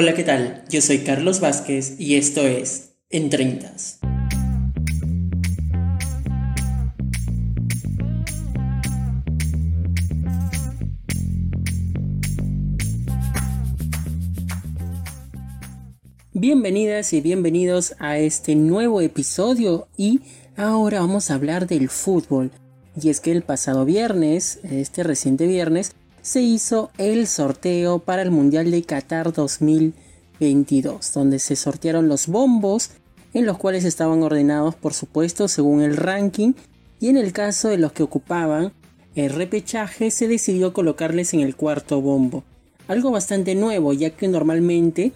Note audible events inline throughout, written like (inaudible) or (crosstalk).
Hola, ¿qué tal? Yo soy Carlos Vázquez y esto es En Treintas. Bienvenidas y bienvenidos a este nuevo episodio y ahora vamos a hablar del fútbol. Y es que el pasado viernes, este reciente viernes, se hizo el sorteo para el Mundial de Qatar 2022, donde se sortearon los bombos, en los cuales estaban ordenados por supuesto según el ranking, y en el caso de los que ocupaban el repechaje se decidió colocarles en el cuarto bombo. Algo bastante nuevo, ya que normalmente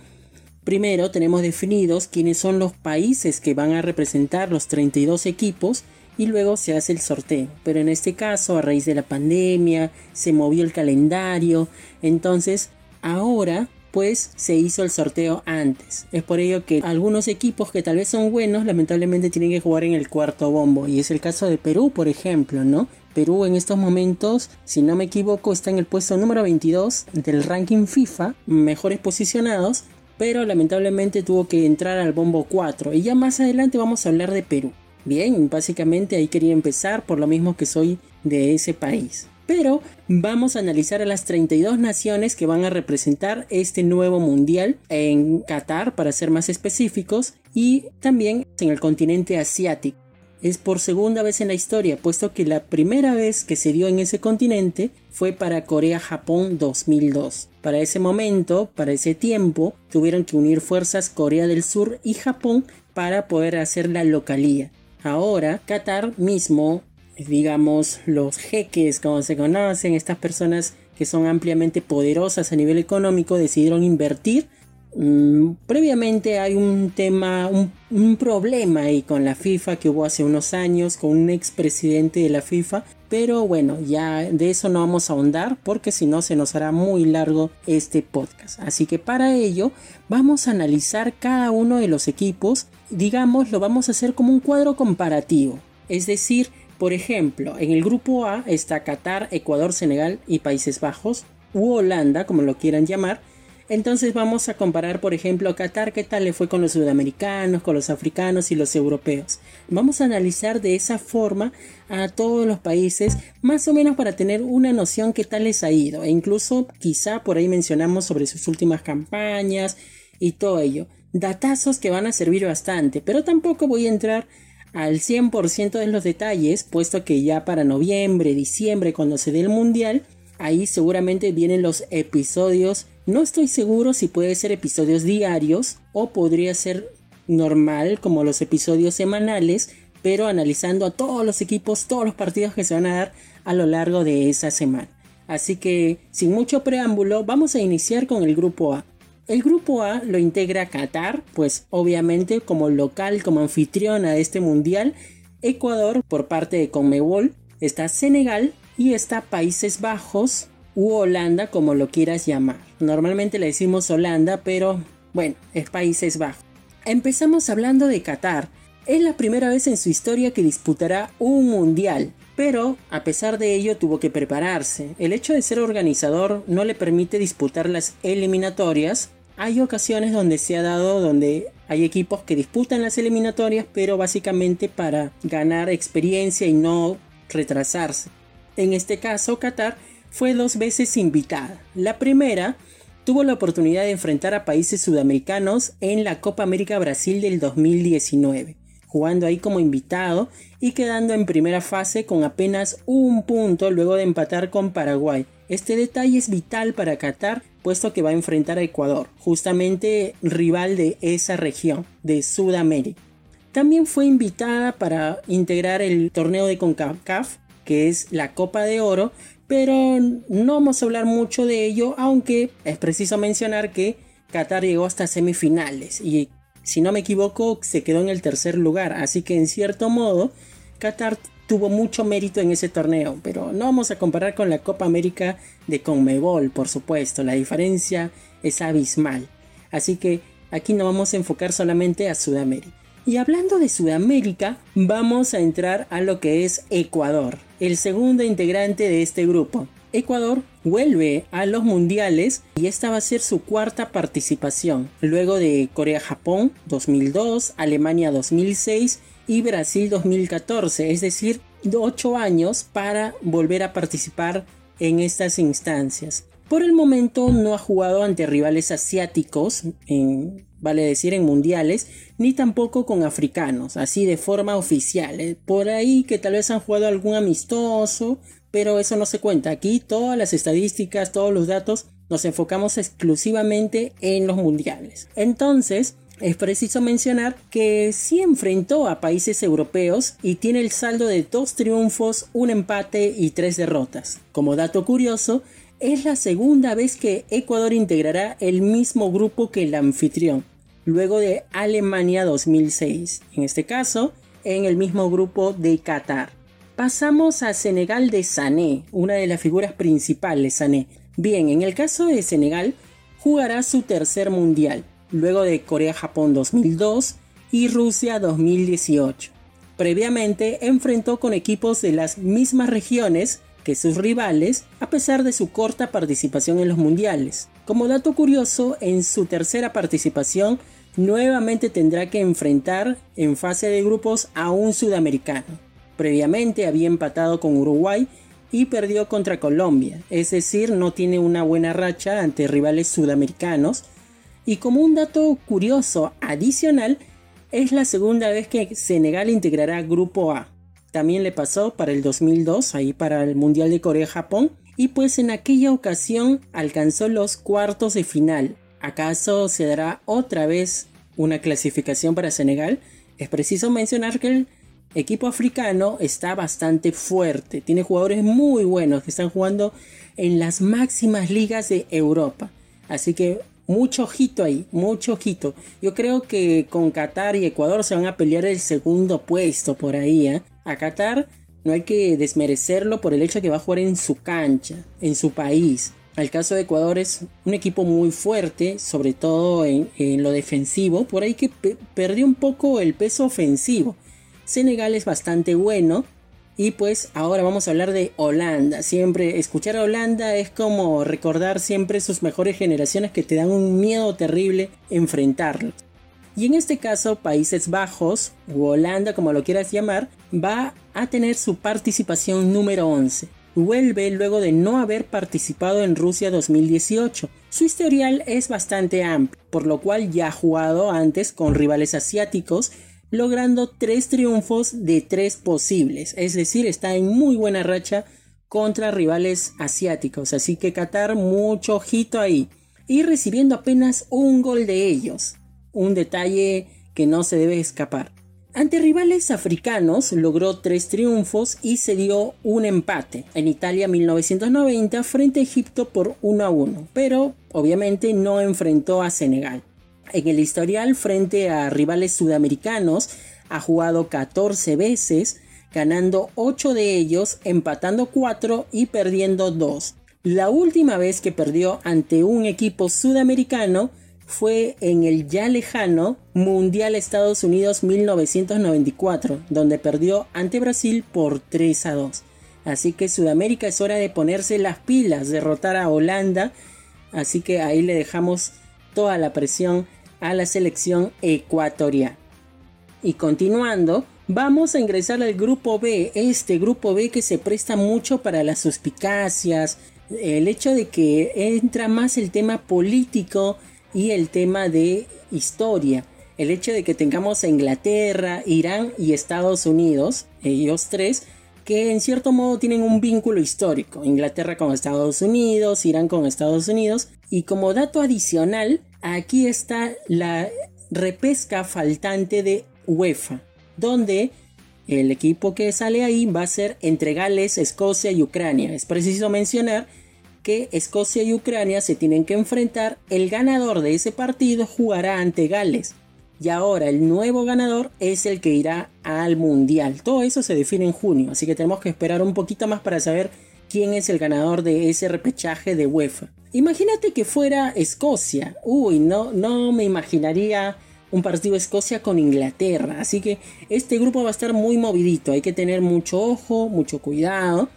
primero tenemos definidos quiénes son los países que van a representar los 32 equipos, y luego se hace el sorteo. Pero en este caso, a raíz de la pandemia, se movió el calendario, entonces ahora pues se hizo el sorteo antes. Es por ello que algunos equipos que tal vez son buenos, lamentablemente tienen que jugar en el cuarto bombo. Y es el caso de Perú, por ejemplo, ¿no? Perú en estos momentos, si no me equivoco, está en el puesto número 22 del ranking FIFA, mejores posicionados, pero lamentablemente tuvo que entrar al bombo 4. Y ya más adelante vamos a hablar de Perú. Bien, básicamente ahí quería empezar por lo mismo que soy de ese país. Pero vamos a analizar a las 32 naciones que van a representar este nuevo mundial en Qatar, para ser más específicos, y también en el continente asiático. Es por segunda vez en la historia, puesto que la primera vez que se dio en ese continente fue para Corea-Japón 2002. Para ese momento, para ese tiempo, tuvieron que unir fuerzas Corea del Sur y Japón para poder hacer la localía. Ahora, Qatar mismo, digamos, los jeques, como se conocen, estas personas que son ampliamente poderosas a nivel económico, decidieron invertir. Mm, previamente hay un tema, un, un, problema ahí con la FIFA que hubo hace unos años con un expresidente de la FIFA. Pero bueno, ya de eso no vamos a ahondar porque si no se nos hará muy largo este podcast. Así que para ello vamos a analizar cada uno de los equipos digamos, lo vamos a hacer como un cuadro comparativo. Es decir, por ejemplo, en el grupo A está Qatar, Ecuador, Senegal y Países Bajos, u Holanda, como lo quieran llamar. Entonces vamos a comparar, por ejemplo, a Qatar, qué tal le fue con los sudamericanos, con los africanos y los europeos. Vamos a analizar de esa forma a todos los países, más o menos para tener una noción qué tal les ha ido. E incluso quizá por ahí mencionamos sobre sus últimas campañas y todo ello datazos que van a servir bastante, pero tampoco voy a entrar al 100% de los detalles, puesto que ya para noviembre, diciembre, cuando se dé el mundial, ahí seguramente vienen los episodios. No estoy seguro si puede ser episodios diarios o podría ser normal como los episodios semanales, pero analizando a todos los equipos, todos los partidos que se van a dar a lo largo de esa semana. Así que, sin mucho preámbulo, vamos a iniciar con el grupo A. El grupo A lo integra Qatar, pues obviamente como local, como anfitriona de este mundial, Ecuador por parte de Conmebol, está Senegal y está Países Bajos u Holanda como lo quieras llamar. Normalmente le decimos Holanda, pero bueno, es Países Bajos. Empezamos hablando de Qatar. Es la primera vez en su historia que disputará un mundial, pero a pesar de ello tuvo que prepararse. El hecho de ser organizador no le permite disputar las eliminatorias. Hay ocasiones donde se ha dado donde hay equipos que disputan las eliminatorias, pero básicamente para ganar experiencia y no retrasarse. En este caso, Qatar fue dos veces invitada. La primera tuvo la oportunidad de enfrentar a países sudamericanos en la Copa América Brasil del 2019 jugando ahí como invitado y quedando en primera fase con apenas un punto luego de empatar con Paraguay. Este detalle es vital para Qatar puesto que va a enfrentar a Ecuador, justamente rival de esa región de Sudamérica. También fue invitada para integrar el torneo de CONCACAF, que es la Copa de Oro, pero no vamos a hablar mucho de ello, aunque es preciso mencionar que Qatar llegó hasta semifinales y si no me equivoco, se quedó en el tercer lugar. Así que en cierto modo, Qatar tuvo mucho mérito en ese torneo. Pero no vamos a comparar con la Copa América de Conmebol, por supuesto. La diferencia es abismal. Así que aquí no vamos a enfocar solamente a Sudamérica. Y hablando de Sudamérica, vamos a entrar a lo que es Ecuador, el segundo integrante de este grupo. Ecuador vuelve a los mundiales y esta va a ser su cuarta participación, luego de Corea-Japón 2002, Alemania 2006 y Brasil 2014, es decir, 8 años para volver a participar en estas instancias. Por el momento no ha jugado ante rivales asiáticos, vale decir en mundiales, ni tampoco con africanos, así de forma oficial. ¿eh? Por ahí que tal vez han jugado algún amistoso, pero eso no se cuenta. Aquí todas las estadísticas, todos los datos, nos enfocamos exclusivamente en los mundiales. Entonces, es preciso mencionar que sí enfrentó a países europeos y tiene el saldo de dos triunfos, un empate y tres derrotas. Como dato curioso, es la segunda vez que Ecuador integrará el mismo grupo que el anfitrión, luego de Alemania 2006, en este caso en el mismo grupo de Qatar. Pasamos a Senegal de Sané, una de las figuras principales Sané. Bien, en el caso de Senegal, jugará su tercer mundial luego de Corea-Japón 2002 y Rusia 2018. Previamente enfrentó con equipos de las mismas regiones que sus rivales a pesar de su corta participación en los mundiales. Como dato curioso, en su tercera participación nuevamente tendrá que enfrentar en fase de grupos a un sudamericano. Previamente había empatado con Uruguay y perdió contra Colombia, es decir, no tiene una buena racha ante rivales sudamericanos y como un dato curioso adicional, es la segunda vez que Senegal integrará Grupo A. También le pasó para el 2002, ahí para el Mundial de Corea-Japón, y pues en aquella ocasión alcanzó los cuartos de final. ¿Acaso se dará otra vez una clasificación para Senegal? Es preciso mencionar que el equipo africano está bastante fuerte, tiene jugadores muy buenos que están jugando en las máximas ligas de Europa. Así que mucho ojito ahí, mucho ojito. Yo creo que con Qatar y Ecuador se van a pelear el segundo puesto por ahí. ¿eh? A Qatar no hay que desmerecerlo por el hecho de que va a jugar en su cancha, en su país. El caso de Ecuador es un equipo muy fuerte, sobre todo en, lo defensivo, por ahí que perdió un poco el peso ofensivo. Senegal es bastante bueno, y pues ahora vamos a hablar de Holanda. Siempre escuchar a Holanda es como recordar siempre sus mejores generaciones que te dan un miedo terrible enfrentarlos. Y en este caso Países Bajos, o Holanda como lo quieras llamar, va a tener su participación número 11. Vuelve luego de no haber participado en Rusia 2018. Su historial es bastante amplio, por lo cual ya ha jugado antes con rivales asiáticos logrando tres triunfos de tres posibles, es decir, está en muy buena racha contra rivales asiáticos, así que Qatar mucho ojito ahí y recibiendo apenas un gol de ellos, un detalle que no se debe escapar. Ante rivales africanos logró tres triunfos y se dio un empate en Italia 1990 frente a Egipto por 1 a 1, pero obviamente no enfrentó a Senegal. En el historial frente a rivales sudamericanos ha jugado 14 veces, ganando 8 de ellos, empatando 4 y perdiendo 2. La última vez que perdió ante un equipo sudamericano fue en el ya lejano Mundial Estados Unidos 1994, donde perdió ante Brasil por 3 a 2. Así que Sudamérica es hora de ponerse las pilas, derrotar a Holanda. Así que ahí le dejamos toda la presión a la selección ecuatoriana. Y continuando, vamos a ingresar al grupo B, este grupo B que se presta mucho para las suspicacias, el hecho de que entra más el tema político y el tema de historia. El hecho de que tengamos a Inglaterra, Irán y Estados Unidos, ellos tres, que en cierto modo tienen un vínculo histórico. Inglaterra con Estados Unidos, Irán con Estados Unidos. Y como dato adicional, aquí está la repesca faltante de UEFA, donde el equipo que sale ahí va a ser entre Gales, Escocia y Ucrania. Es preciso mencionar que Escocia y Ucrania se tienen que enfrentar. El ganador de ese partido jugará ante Gales. Y ahora el nuevo ganador es el que irá al Mundial. Todo eso se define en junio, así que tenemos que esperar un poquito más para saber quién es el ganador de ese repechaje de UEFA. Imagínate que fuera Escocia. Uy, no, no me imaginaría un partido Escocia con Inglaterra. Así que este grupo va a estar muy movidito. Hay que tener mucho ojo, mucho cuidado.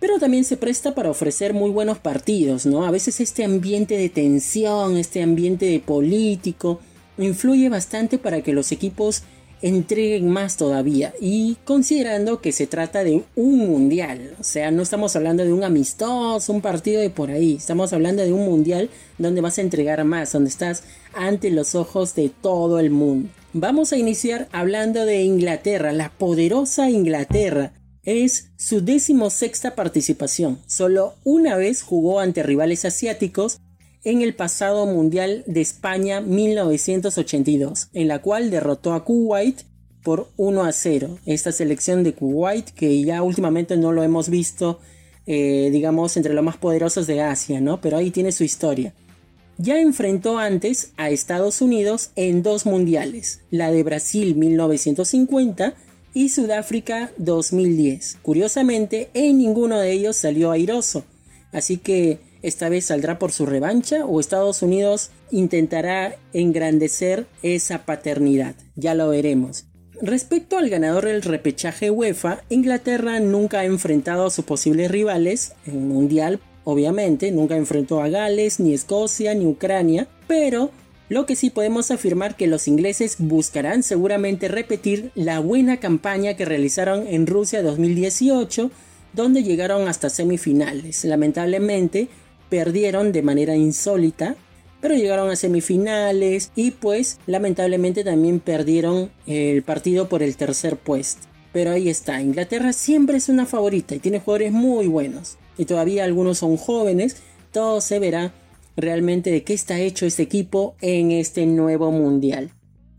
Pero también se presta para ofrecer muy buenos partidos, ¿no? A veces este ambiente de tensión, este ambiente de político, influye bastante para que los equipos entreguen más todavía y considerando que se trata de un mundial, o sea, no estamos hablando de un amistoso, un partido de por ahí, estamos hablando de un mundial donde vas a entregar más, donde estás ante los ojos de todo el mundo. Vamos a iniciar hablando de Inglaterra, la poderosa Inglaterra. Es su decimosexta participación. Solo una vez jugó ante rivales asiáticos en el pasado Mundial de España 1982, en la cual derrotó a Kuwait por 1 a 0. Esta selección de Kuwait que ya últimamente no lo hemos visto, eh, digamos, entre los más poderosos de Asia, ¿no? Pero ahí tiene su historia. Ya enfrentó antes a Estados Unidos en dos mundiales, la de Brasil 1950 y Sudáfrica 2010. Curiosamente, en ninguno de ellos salió airoso, así que esta vez saldrá por su revancha o Estados Unidos intentará engrandecer esa paternidad. Ya lo veremos. Respecto al ganador del repechaje UEFA, Inglaterra nunca ha enfrentado a sus posibles rivales en un mundial, obviamente, nunca enfrentó a Gales, ni Escocia, ni Ucrania, pero lo que sí podemos afirmar que los ingleses buscarán seguramente repetir la buena campaña que realizaron en Rusia 2018, donde llegaron hasta semifinales. Lamentablemente, perdieron de manera insólita, pero llegaron a semifinales y pues lamentablemente también perdieron el partido por el tercer puesto. Pero ahí está, Inglaterra siempre es una favorita y tiene jugadores muy buenos. Y todavía algunos son jóvenes, todo se verá realmente de qué está hecho este equipo en este nuevo mundial.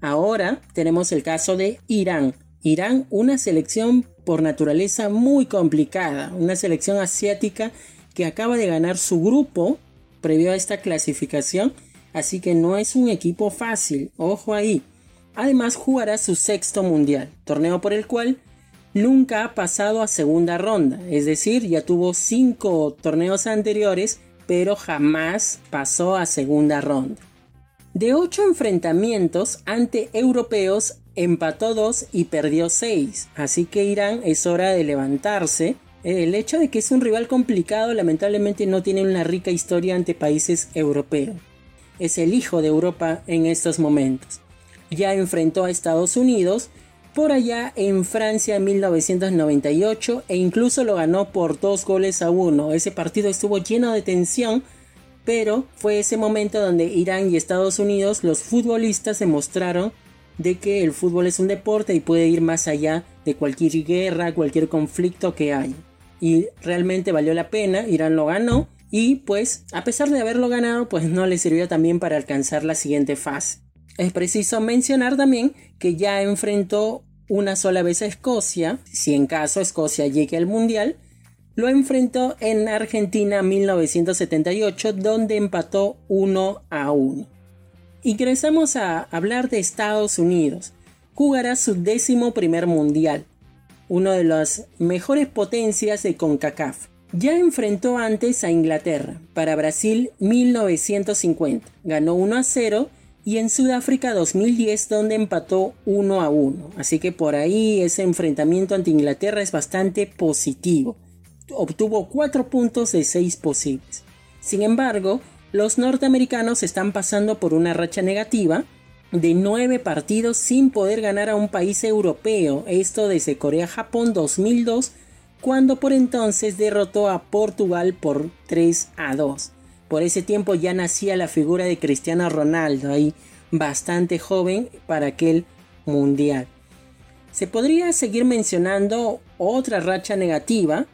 Ahora tenemos el caso de Irán. Irán, una selección por naturaleza muy complicada, una selección asiática que acaba de ganar su grupo previo a esta clasificación, así que no es un equipo fácil, ojo ahí. Además jugará su sexto mundial, torneo por el cual nunca ha pasado a segunda ronda, es decir, ya tuvo cinco torneos anteriores, pero jamás pasó a segunda ronda. De ocho enfrentamientos ante europeos, empató dos y perdió seis, así que Irán es hora de levantarse el hecho de que es un rival complicado lamentablemente no tiene una rica historia ante países europeos. Es el hijo de Europa en estos momentos. Ya enfrentó a Estados Unidos por allá en Francia en 1998 e incluso lo ganó por dos goles a uno. Ese partido estuvo lleno de tensión, pero fue ese momento donde Irán y Estados Unidos, los futbolistas, demostraron de que el fútbol es un deporte y puede ir más allá de cualquier guerra, cualquier conflicto que haya y realmente valió la pena, Irán lo ganó y pues a pesar de haberlo ganado pues no le sirvió también para alcanzar la siguiente fase. Es preciso mencionar también que ya enfrentó una sola vez a Escocia, si en caso Escocia llegue al Mundial, lo enfrentó en Argentina 1978 donde empató 1 a 1. Ingresamos a hablar de Estados Unidos. Jugará su décimo primer mundial una de las mejores potencias de CONCACAF. Ya enfrentó antes a Inglaterra, para Brasil 1950, ganó 1 a 0 y en Sudáfrica 2010 donde empató 1 a 1. Así que por ahí ese enfrentamiento ante Inglaterra es bastante positivo. Obtuvo 4 puntos de 6 posibles. Sin embargo, los norteamericanos están pasando por una racha negativa de nueve partidos sin poder ganar a un país europeo, esto desde Corea-Japón 2002, cuando por entonces derrotó a Portugal por 3 a 2. Por ese tiempo ya nacía la figura de Cristiano Ronaldo, ahí bastante joven para aquel mundial. Se podría seguir mencionando otra racha negativa,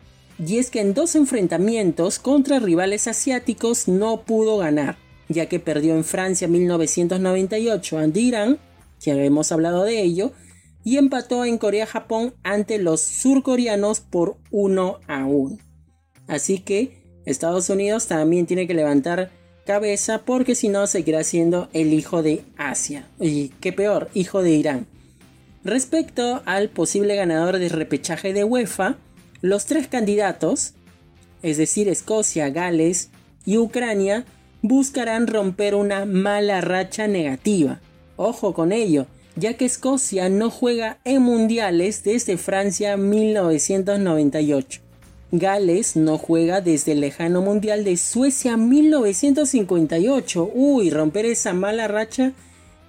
y es que en dos enfrentamientos contra rivales asiáticos no pudo ganar ya que perdió en Francia 1998 ante Irán, ya hemos hablado de ello, y empató en Corea-Japón ante los surcoreanos por 1 a 1. Así que Estados Unidos también tiene que levantar cabeza porque si no seguirá siendo el hijo de Asia. Y qué peor, hijo de Irán. Respecto al posible ganador de repechaje de UEFA, los tres candidatos, es decir, Escocia, Gales y Ucrania, buscarán romper una mala racha negativa. Ojo con ello, ya que Escocia no juega en mundiales desde Francia 1998. Gales no juega desde el lejano Mundial de Suecia 1958. Uy, romper esa mala racha.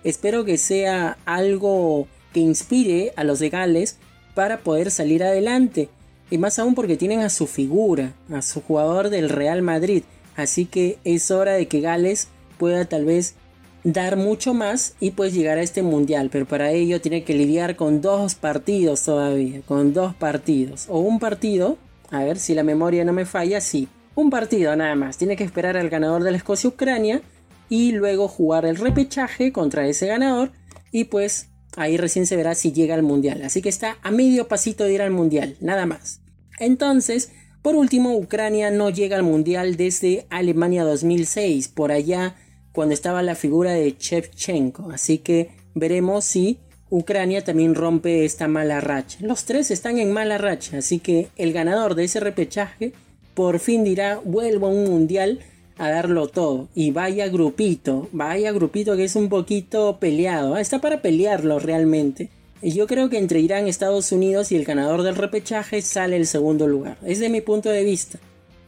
Espero que sea algo que inspire a los de Gales para poder salir adelante. Y más aún porque tienen a su figura, a su jugador del Real Madrid. Así que es hora de que Gales pueda tal vez dar mucho más y pues llegar a este mundial. Pero para ello tiene que lidiar con dos partidos todavía. Con dos partidos. O un partido a ver si la memoria no me falla, sí. Un partido nada más. Tiene que esperar al ganador de la Escocia-Ucrania y luego jugar el repechaje contra ese ganador y pues ahí recién se verá si llega al mundial. Así que está a medio pasito de ir al mundial, nada más. Entonces, por último, Ucrania no llega al mundial desde Alemania 2006, por allá cuando estaba la figura de Shevchenko. Así que veremos si Ucrania también rompe esta mala racha. Los tres están en mala racha, así que el ganador de ese repechaje por fin dirá vuelvo a un mundial a darlo todo. Y vaya grupito, vaya grupito que es un poquito peleado. ¿eh? Está para pelearlo realmente. Yo creo que entre Irán, Estados Unidos y el ganador del repechaje sale el segundo lugar. Es de mi punto de vista.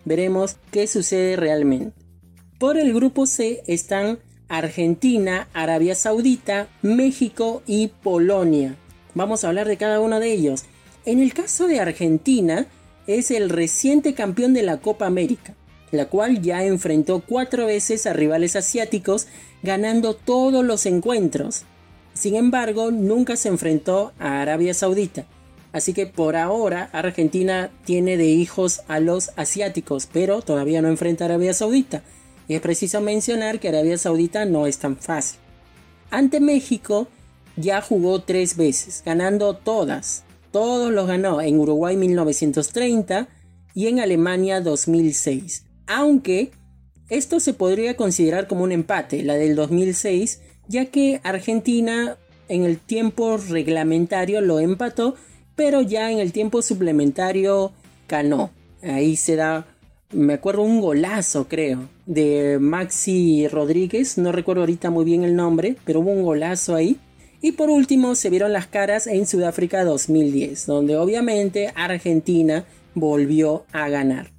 Veremos qué sucede realmente. Por el grupo C están Argentina, Arabia Saudita, México y Polonia. Vamos a hablar de cada uno de ellos. En el caso de Argentina, es el reciente campeón de la Copa América, la cual ya enfrentó cuatro veces a rivales asiáticos, ganando todos los encuentros. Sin embargo, nunca se enfrentó a Arabia Saudita. Así que por ahora Argentina tiene de hijos a los asiáticos, pero todavía no enfrenta a Arabia Saudita. Y es preciso mencionar que Arabia Saudita no es tan fácil. Ante México ya jugó tres veces, ganando todas. Todos los ganó en Uruguay 1930 y en Alemania 2006. Aunque esto se podría considerar como un empate, la del 2006, ya que Argentina en el tiempo reglamentario lo empató, pero ya en el tiempo suplementario ganó. Ahí se da me acuerdo un golazo, creo, de Maxi Rodríguez, no recuerdo ahorita muy bien el nombre, pero hubo un golazo ahí. Y por último se vieron las caras en Sudáfrica 2010, donde obviamente Argentina volvió a ganar.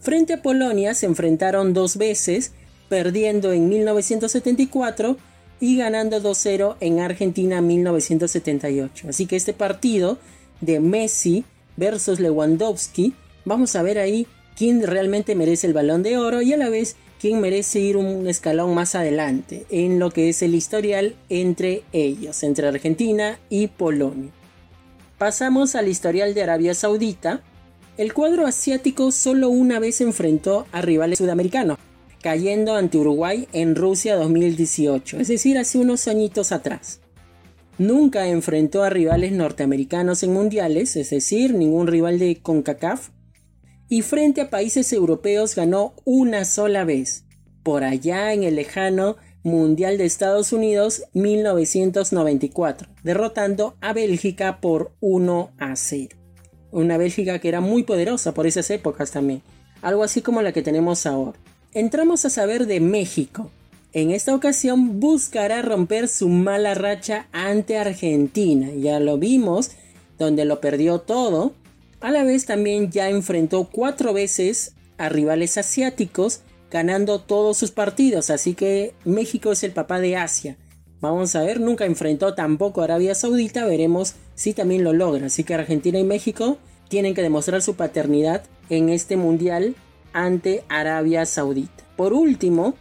Frente a Polonia se enfrentaron dos veces, perdiendo en 1974 y ganando 2-0 en Argentina 1978. Así que este partido de Messi versus Lewandowski, vamos a ver ahí quién realmente merece el balón de oro y a la vez quién merece ir un escalón más adelante en lo que es el historial entre ellos, entre Argentina y Polonia. Pasamos al historial de Arabia Saudita. El cuadro asiático solo una vez enfrentó a rivales sudamericanos, cayendo ante Uruguay en Rusia 2018, es decir, hace unos añitos atrás. Nunca enfrentó a rivales norteamericanos en mundiales, es decir, ningún rival de CONCACAF, y frente a países europeos ganó una sola vez, por allá en el lejano Mundial de Estados Unidos 1994, derrotando a Bélgica por 1 a 0. Una Bélgica que era muy poderosa por esas épocas también, algo así como la que tenemos ahora. Entramos a saber de México. En esta ocasión buscará romper su mala racha ante Argentina, ya lo vimos, donde lo perdió todo, a la vez también ya enfrentó cuatro veces a rivales asiáticos, ganando todos sus partidos, así que México es el papá de Asia. Vamos a ver, nunca enfrentó tampoco a Arabia Saudita, veremos si también lo logra. Así que Argentina y México tienen que demostrar su paternidad en este mundial ante Arabia Saudita. Por último,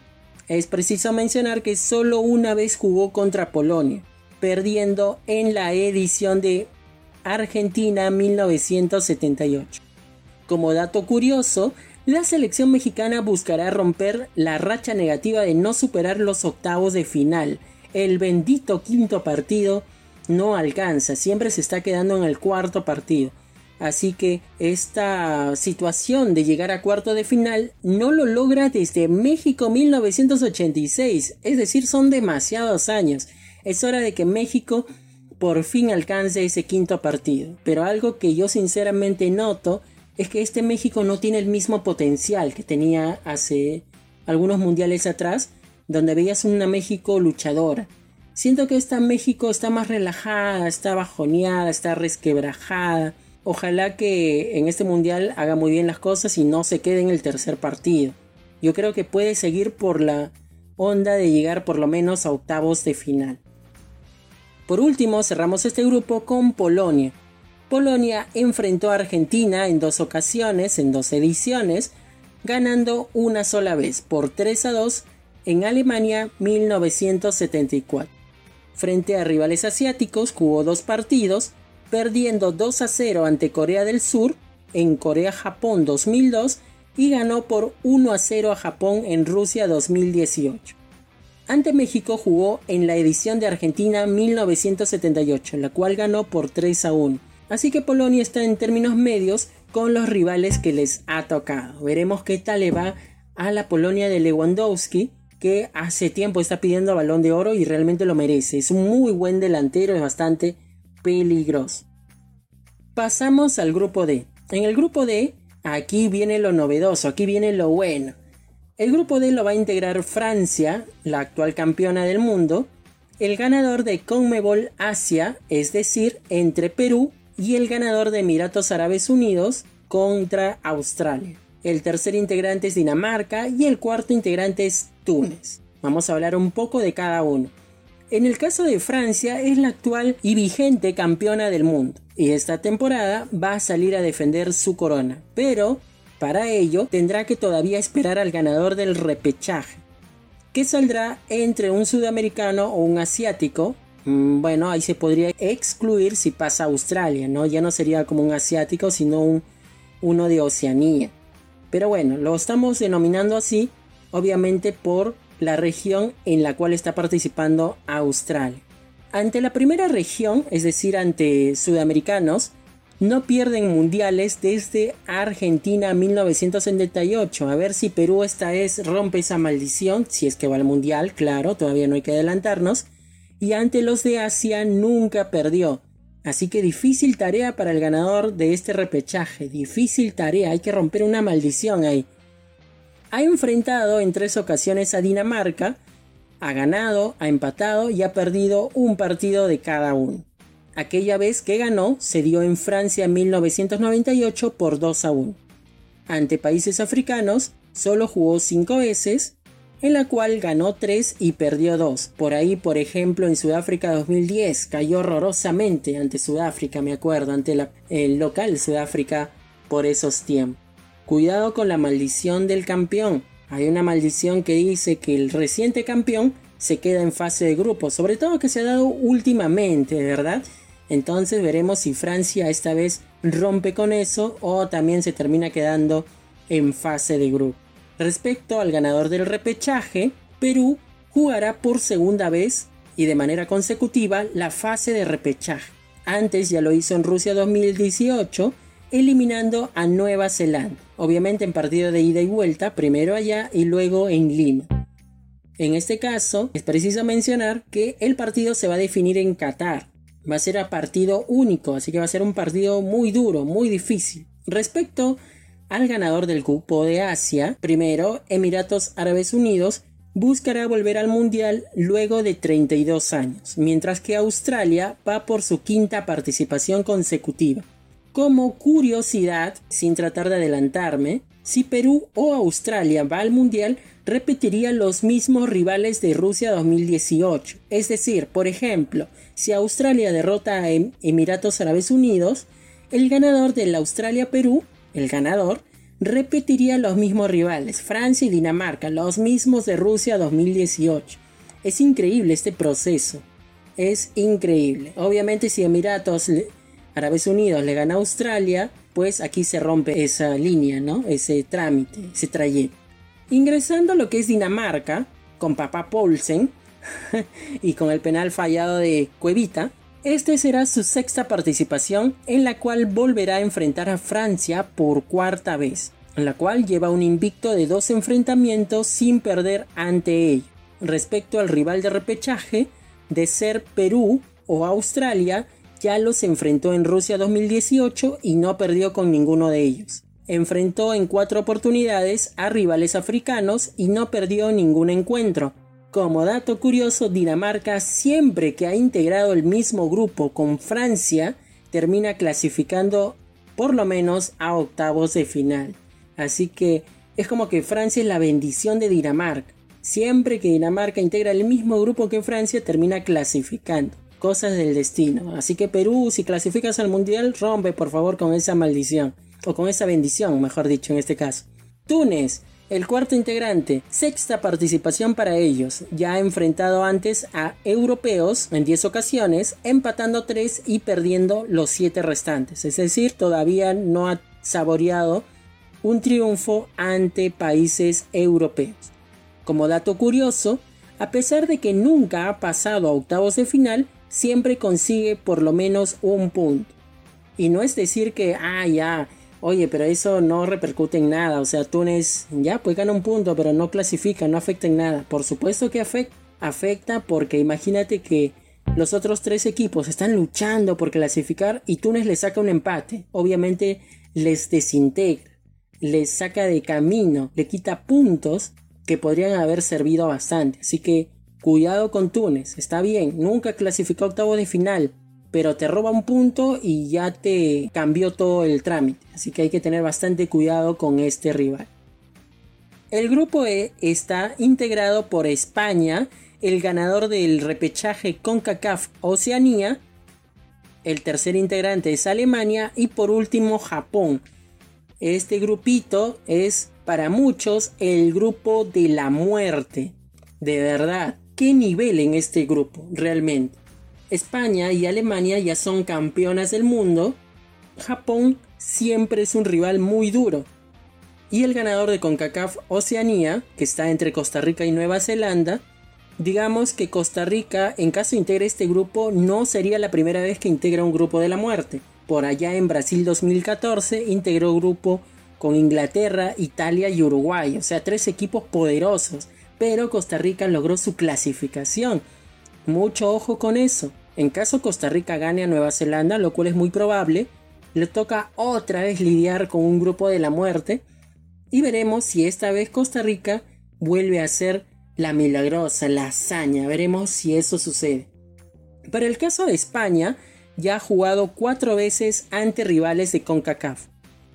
es preciso mencionar que solo una vez jugó contra Polonia, perdiendo en la edición de Argentina 1978. Como dato curioso, la selección mexicana buscará romper la racha negativa de no superar los octavos de final. El bendito quinto partido no alcanza, siempre se está quedando en el cuarto partido. Así que esta situación de llegar a cuarto de final no lo logra desde México 1986, es decir, son demasiados años. Es hora de que México por fin alcance ese quinto partido. Pero algo que yo sinceramente noto es que este México no tiene el mismo potencial que tenía hace algunos mundiales atrás, donde veías una México luchadora. Siento que esta México está más relajada, está bajoneada, está resquebrajada. ojalá que en este mundial haga muy bien las cosas y no se quede en el tercer partido. Yo creo que puede seguir por la onda de llegar por lo menos a octavos de final. Por último, cerramos este grupo con Polonia. Polonia enfrentó a Argentina en dos ocasiones, en dos ediciones, ganando una sola vez por 3 a 2 en Alemania 1974. Frente a rivales asiáticos jugó dos partidos, perdiendo 2 a 0 ante Corea del Sur en Corea-Japón 2002 y ganó por 1 a 0 a Japón en Rusia 2018. Ante México jugó en la edición de Argentina 1978, la cual ganó por 3 a 1. Así que Polonia está en términos medios con los rivales que les ha tocado. Veremos qué tal le va a la Polonia de Lewandowski, que hace tiempo está pidiendo balón de oro y realmente lo merece. Es un muy buen delantero, es bastante peligroso. Pasamos al grupo D. En el grupo D, aquí viene lo novedoso, aquí viene lo bueno. El grupo D lo va a integrar Francia, la actual campeona del mundo, el ganador de Conmebol Asia, es decir, entre Perú y el ganador de Emiratos Árabes Unidos contra Australia. El tercer integrante es Dinamarca y el cuarto integrante es Túnez. Vamos a hablar un poco de cada uno. En el caso de Francia es la actual y vigente campeona del mundo y esta temporada va a salir a defender su corona, pero para ello tendrá que todavía esperar al ganador del repechaje, que saldrá entre un sudamericano o un asiático. Mm, bueno, ahí se podría excluir si pasa a Australia, ¿no? Ya no sería como un asiático, sino un, uno de Oceanía. Pero bueno, lo estamos denominando así, obviamente por la región en la cual está participando Australia. Ante la primera región, es decir, ante sudamericanos, no pierden mundiales desde Argentina 1978. A ver si Perú esta vez rompe esa maldición, si es que va al mundial, claro, todavía no hay que adelantarnos. Y ante los de Asia nunca perdió. Así que difícil tarea para el ganador de este repechaje. Difícil tarea, hay que romper una maldición ahí. Ha enfrentado en tres ocasiones a Dinamarca, ha ganado, ha empatado y ha perdido un partido de cada uno. Aquella vez que ganó se dio en Francia en 1998 por 2 a 1. Ante países africanos solo jugó 5 veces en la cual ganó 3 y perdió 2. Por ahí, por ejemplo, en Sudáfrica 2010 cayó horrorosamente ante Sudáfrica, me acuerdo, ante el local Sudáfrica por esos tiempos. Cuidado con la maldición del campeón. Hay una maldición que dice que el reciente campeón se queda en fase de grupo, sobre todo que se ha dado últimamente, ¿verdad? Entonces veremos si Francia esta vez rompe con eso o también se termina quedando en fase de grupo. Respecto al ganador del repechaje, Perú jugará por segunda vez y de manera consecutiva la fase de repechaje. Antes ya lo hizo en Rusia 2018, eliminando a Nueva Zelanda, obviamente en partido de ida y vuelta, primero allá y luego en Lima. En este caso, es preciso mencionar que el partido se va a definir en Qatar. Va a ser a partido único, así que va a ser un partido muy duro, muy difícil. Respecto al ganador del cupo de Asia, primero Emiratos Árabes Unidos, buscará volver al Mundial luego de 32 años, mientras que Australia va por su quinta participación consecutiva. Como curiosidad, sin tratar de adelantarme, si Perú o Australia va al Mundial, repetiría los mismos rivales de Rusia 2018. Es decir, por ejemplo, si Australia derrota a em-, Emiratos Árabes Unidos, el ganador del Australia-Perú el ganador, repetiría los mismos rivales, Francia y Dinamarca, los mismos de Rusia 2018. Es increíble este proceso, es increíble. Obviamente si Emiratos Árabes Unidos le gana a Australia, pues aquí se rompe esa línea, ¿no? Ese trámite, ese trayecto. Ingresando a lo que es Dinamarca, con Papá Paulsen (laughs) y con el penal fallado de Cuevita, este será su sexta participación en la cual volverá a enfrentar a Francia por cuarta vez, en la cual lleva un invicto de dos enfrentamientos sin perder ante ello. Respecto al rival de repechaje, de ser Perú o Australia, ya los enfrentó en Rusia 2018 y no perdió con ninguno de ellos. Enfrentó en cuatro oportunidades a rivales africanos y no perdió ningún encuentro, como dato curioso, Dinamarca siempre que ha integrado el mismo grupo con Francia termina clasificando por lo menos a octavos de final. Así que es como que Francia es la bendición de Dinamarca. Siempre que Dinamarca integra el mismo grupo que Francia termina clasificando. Cosas del destino. Así que Perú, si clasificas al Mundial, rompe por favor con esa maldición. O con esa bendición, mejor dicho en este caso. Túnez, el cuarto integrante, sexta participación para ellos. Ya ha enfrentado antes a europeos en 10 ocasiones, empatando 3 y perdiendo los 7 restantes. Es decir, todavía no ha saboreado un triunfo ante países europeos. Como dato curioso, a pesar de que nunca ha pasado a octavos de final, siempre consigue por lo menos un punto. Y no es decir que, ah, ya, oye, pero eso no repercute en nada. O sea, Túnez, ya, pues gana un punto, pero no clasifica, no afecta en nada. Por supuesto que afecta, afecta porque imagínate que los otros tres equipos están luchando por clasificar y Túnez le saca un empate. Obviamente les desintegra, les saca de camino, le quita puntos que podrían haber servido bastante. Así que cuidado con Túnez, está bien, nunca clasificó octavo de final, pero te roba un punto y ya te cambió todo el trámite. Así que hay que tener bastante cuidado con este rival. El grupo E está integrado por España, el ganador del repechaje CONCACAF Oceanía, el tercer integrante es Alemania y por último Japón. Este grupito es para muchos el grupo de la muerte. De verdad, ¿qué nivel en este grupo realmente? España y Alemania ya son campeonas del mundo. Japón siempre es un rival muy duro. Y el ganador de CONCACAF Oceanía, que está entre Costa Rica y Nueva Zelanda, digamos que Costa Rica, en caso integre este grupo, no sería la primera vez que integra un grupo de la muerte. Por allá en Brasil 2014 integró grupo con Inglaterra, Italia y Uruguay, o sea, tres equipos poderosos, pero Costa Rica logró su clasificación. Mucho ojo con eso. En caso Costa Rica gane a Nueva Zelanda, lo cual es muy probable, le toca otra vez lidiar con un grupo de la muerte y veremos si esta vez Costa Rica vuelve a ser la milagrosa, la hazaña, veremos si eso sucede. Para el caso de España, ya ha jugado cuatro veces ante rivales de CONCACAF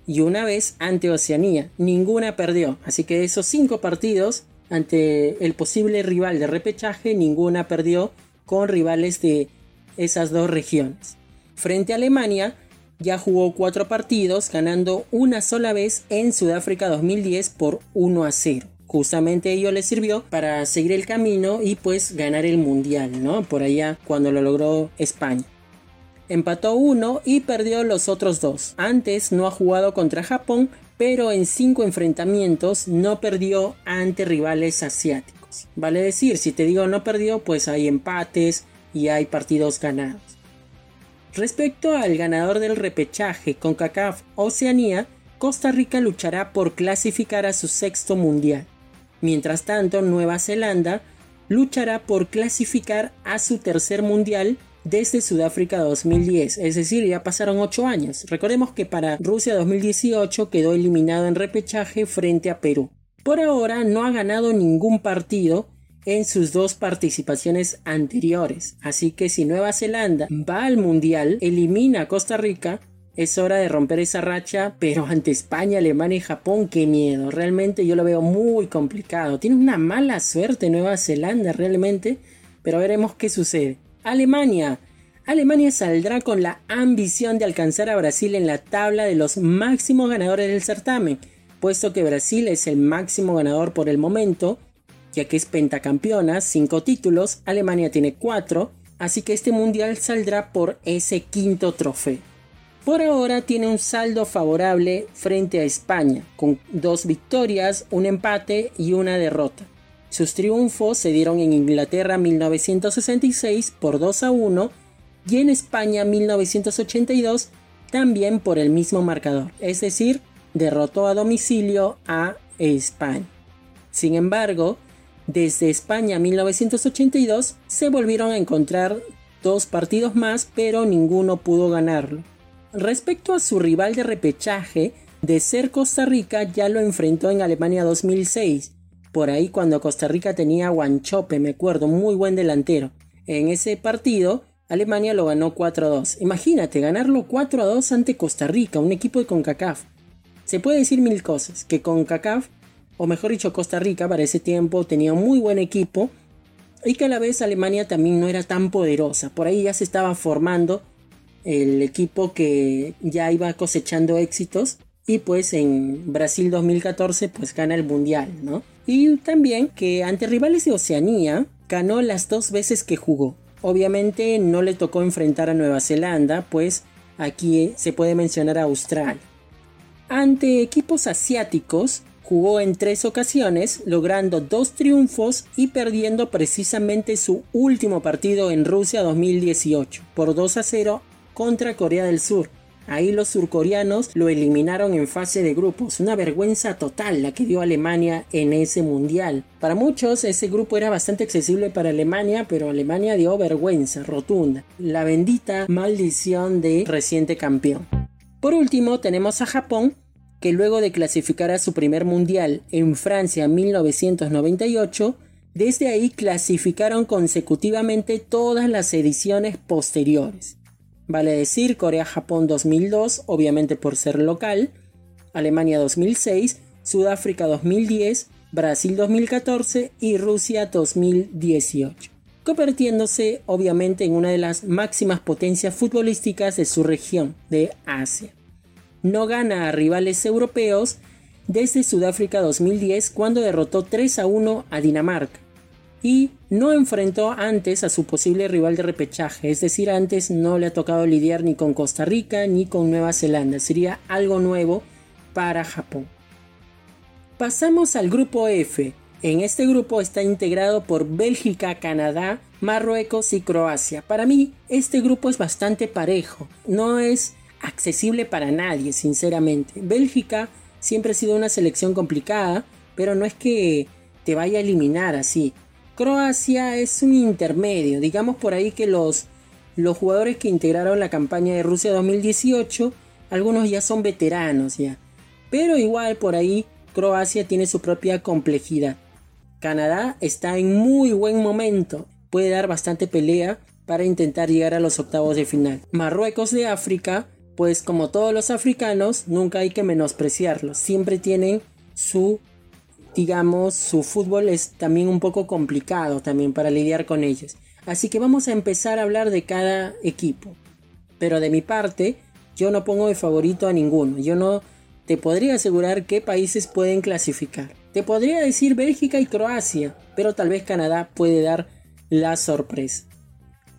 y una vez ante Oceanía. Ninguna perdió. Así que de esos cinco partidos ante el posible rival de repechaje, ninguna perdió con rivales de esas dos regiones. Frente a Alemania, ya jugó cuatro partidos, ganando una sola vez en Sudáfrica 2010 por 1 a 0. Justamente ello le sirvió para seguir el camino y pues ganar el mundial, ¿no? Por allá cuando lo logró España empató uno y perdió los otros dos. Antes no ha jugado contra Japón, pero en cinco enfrentamientos no perdió ante rivales asiáticos. Vale decir, si te digo no perdió, pues hay empates y hay partidos ganados. Respecto al ganador del repechaje con CACAF Oceanía, Costa Rica luchará por clasificar a su sexto mundial. Mientras tanto, Nueva Zelanda luchará por clasificar a su tercer mundial desde Sudáfrica 2010, es decir, ya pasaron 8 años. Recordemos que para Rusia 2018 quedó eliminado en repechaje frente a Perú. Por ahora no ha ganado ningún partido en sus dos participaciones anteriores, así que si Nueva Zelanda va al Mundial, elimina a Costa Rica, es hora de romper esa racha, pero ante España, Alemania y Japón, qué miedo. Realmente yo lo veo muy complicado. Tiene una mala suerte Nueva Zelanda realmente, pero veremos qué sucede. Alemania. Alemania saldrá con la ambición de alcanzar a Brasil en la tabla de los máximos ganadores del certamen, puesto que Brasil es el máximo ganador por el momento, ya que es pentacampeona, 5 títulos, Alemania tiene 4, así que este mundial saldrá por ese quinto trofeo. Por ahora tiene un saldo favorable frente a España, con dos victorias, un empate y una derrota. Sus triunfos se dieron en Inglaterra 1966 por 2 a 1 y en España 1982 también por el mismo marcador, es decir, derrotó a domicilio a España. Sin embargo, desde España 1982 se volvieron a encontrar dos partidos más, pero ninguno pudo ganarlo. Respecto a su rival de repechaje, de ser Costa Rica ya lo enfrentó en Alemania 2006 por ahí cuando Costa Rica tenía Guanchope, me acuerdo, muy buen delantero. En ese partido Alemania lo ganó 4-2. Imagínate, ganarlo 4-2 ante Costa Rica, un equipo de CONCACAF. Se puede decir mil cosas, que CONCACAF, o mejor dicho Costa Rica para ese tiempo, tenía un muy buen equipo y que a la vez Alemania también no era tan poderosa. Por ahí ya se estaba formando el equipo que ya iba cosechando éxitos y pues en Brasil 2014 pues gana el mundial, ¿no? Y también que ante rivales de Oceanía ganó las dos veces que jugó. Obviamente no le tocó enfrentar a Nueva Zelanda, pues aquí se puede mencionar a Australia. Ante equipos asiáticos jugó en tres ocasiones, logrando dos triunfos y perdiendo precisamente su último partido en Rusia 2018 por 2 a 0 contra Corea del Sur. Ahí los surcoreanos lo eliminaron en fase de grupos. Una vergüenza total la que dio Alemania en ese mundial. Para muchos ese grupo era bastante accesible para Alemania, pero Alemania dio vergüenza rotunda. La bendita maldición de reciente campeón. Por último tenemos a Japón, que luego de clasificar a su primer mundial en Francia en 1998, desde ahí clasificaron consecutivamente todas las ediciones posteriores. Vale decir Corea-Japón 2002, obviamente por ser local, Alemania 2006, Sudáfrica 2010, Brasil 2014 y Rusia 2018, convirtiéndose obviamente en una de las máximas potencias futbolísticas de su región, de Asia. No gana a rivales europeos desde Sudáfrica 2010 cuando derrotó 3 a 1 a Dinamarca y no enfrentó antes a su posible rival de repechaje, es decir, antes no le ha tocado lidiar ni con Costa Rica ni con Nueva Zelanda, sería algo nuevo para Japón. Pasamos al grupo F. En este grupo está integrado por Bélgica, Canadá, Marruecos y Croacia. Para mí, este grupo es bastante parejo, no es accesible para nadie, sinceramente. Bélgica siempre ha sido una selección complicada, pero no es que te vaya a eliminar así. Croacia es un intermedio, digamos por ahí que los, los jugadores que integraron la campaña de Rusia 2018, algunos ya son veteranos ya, pero igual por ahí Croacia tiene su propia complejidad. Canadá está en muy buen momento, puede dar bastante pelea para intentar llegar a los octavos de final. Marruecos de África, pues como todos los africanos, nunca hay que menospreciarlos, siempre tienen su digamos, su fútbol es también un poco complicado también para lidiar con ellos. Así que vamos a empezar a hablar de cada equipo. Pero de mi parte, yo no pongo de favorito a ninguno. Yo no te podría asegurar qué países pueden clasificar. Te podría decir Bélgica y Croacia, pero tal vez Canadá puede dar la sorpresa.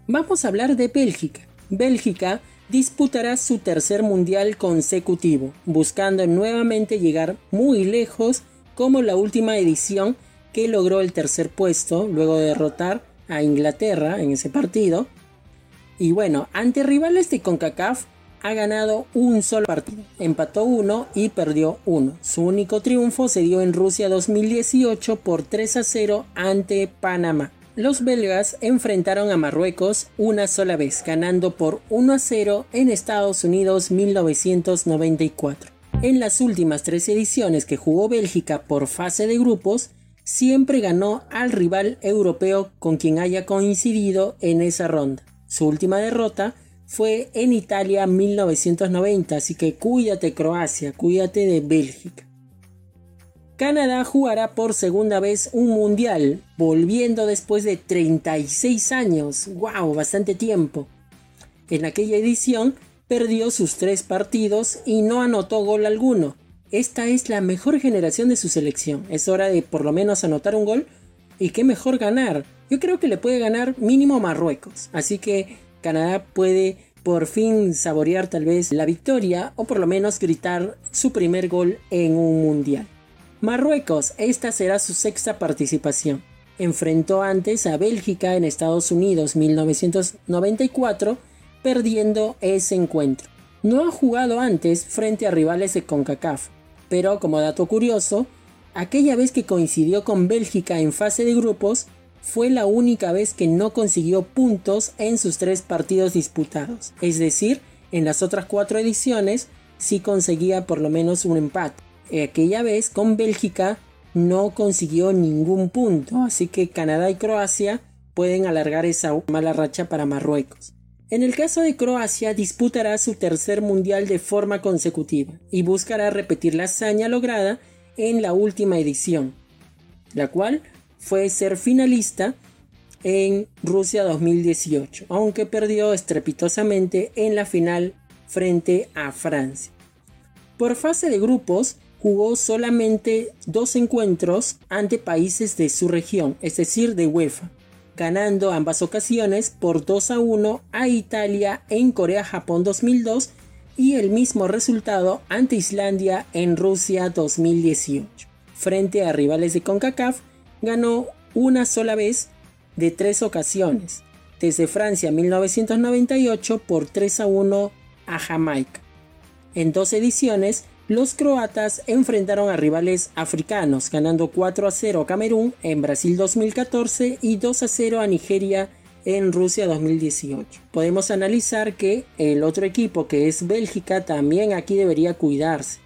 Vamos a hablar de Bélgica. Bélgica disputará su tercer mundial consecutivo, buscando nuevamente llegar muy lejos como la última edición que logró el tercer puesto luego de derrotar a Inglaterra en ese partido. Y bueno, ante rivales de CONCACAF ha ganado un solo partido, empató uno y perdió uno. Su único triunfo se dio en Rusia 2018 por 3 a 0 ante Panamá. Los belgas enfrentaron a Marruecos una sola vez, ganando por 1 a 0 en Estados Unidos 1994. En las últimas tres ediciones que jugó Bélgica por fase de grupos, siempre ganó al rival europeo con quien haya coincidido en esa ronda. Su última derrota fue en Italia 1990, así que cuídate Croacia, cuídate de Bélgica. Canadá jugará por segunda vez un mundial, volviendo después de 36 años. ¡Wow! Bastante tiempo. En aquella edición perdió sus tres partidos y no anotó gol alguno. Esta es la mejor generación de su selección. Es hora de por lo menos anotar un gol y qué mejor ganar. Yo creo que le puede ganar mínimo Marruecos. Así que Canadá puede por fin saborear tal vez la victoria o por lo menos gritar su primer gol en un mundial. Marruecos, esta será su sexta participación. Enfrentó antes a Bélgica en Estados Unidos 1994 perdiendo ese encuentro. No ha jugado antes frente a rivales de CONCACAF, pero como dato curioso, aquella vez que coincidió con Bélgica en fase de grupos fue la única vez que no consiguió puntos en sus tres partidos disputados. Es decir, en las otras cuatro ediciones sí conseguía por lo menos un empate. Aquella vez con Bélgica no consiguió ningún punto, así que Canadá y Croacia pueden alargar esa mala racha para Marruecos. En el caso de Croacia, disputará su tercer mundial de forma consecutiva y buscará repetir la hazaña lograda en la última edición, la cual fue ser finalista en Rusia 2018, aunque perdió estrepitosamente en la final frente a Francia. Por fase de grupos, jugó solamente dos encuentros ante países de su región, es decir, de UEFA, ganando ambas ocasiones por 2 a 1 a Italia en Corea-Japón 2002 y el mismo resultado ante Islandia en Rusia 2018. Frente a rivales de CONCACAF, ganó una sola vez de tres ocasiones, desde Francia 1998 por 3 a 1 a Jamaica. En dos ediciones los croatas enfrentaron a rivales africanos, ganando 4 a 0 a Camerún en Brasil 2014 y 2 a 0 a Nigeria en Rusia 2018. Podemos analizar que el otro equipo que es Bélgica también aquí debería cuidarse.